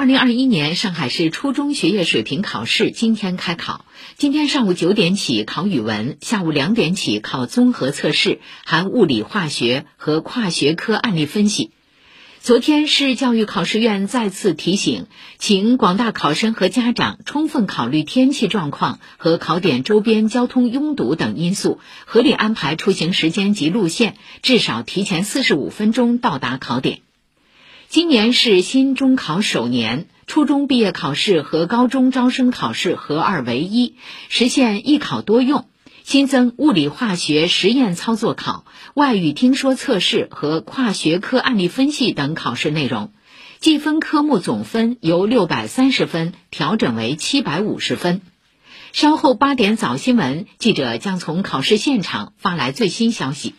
二零二一年上海市初中学业水平考试今天开考。今天上午九点起考语文，下午两点起考综合测试，含物理、化学和跨学科案例分析。昨天，市教育考试院再次提醒，请广大考生和家长充分考虑天气状况和考点周边交通拥堵等因素，合理安排出行时间及路线，至少提前四十五分钟到达考点。今年是新中考首年，初中毕业考试和高中招生考试合二为一，实现一考多用。新增物理化学实验操作考、外语听说测试和跨学科案例分析等考试内容，计分科目总分由六百三十分调整为七百五十分。稍后八点早新闻，记者将从考试现场发来最新消息。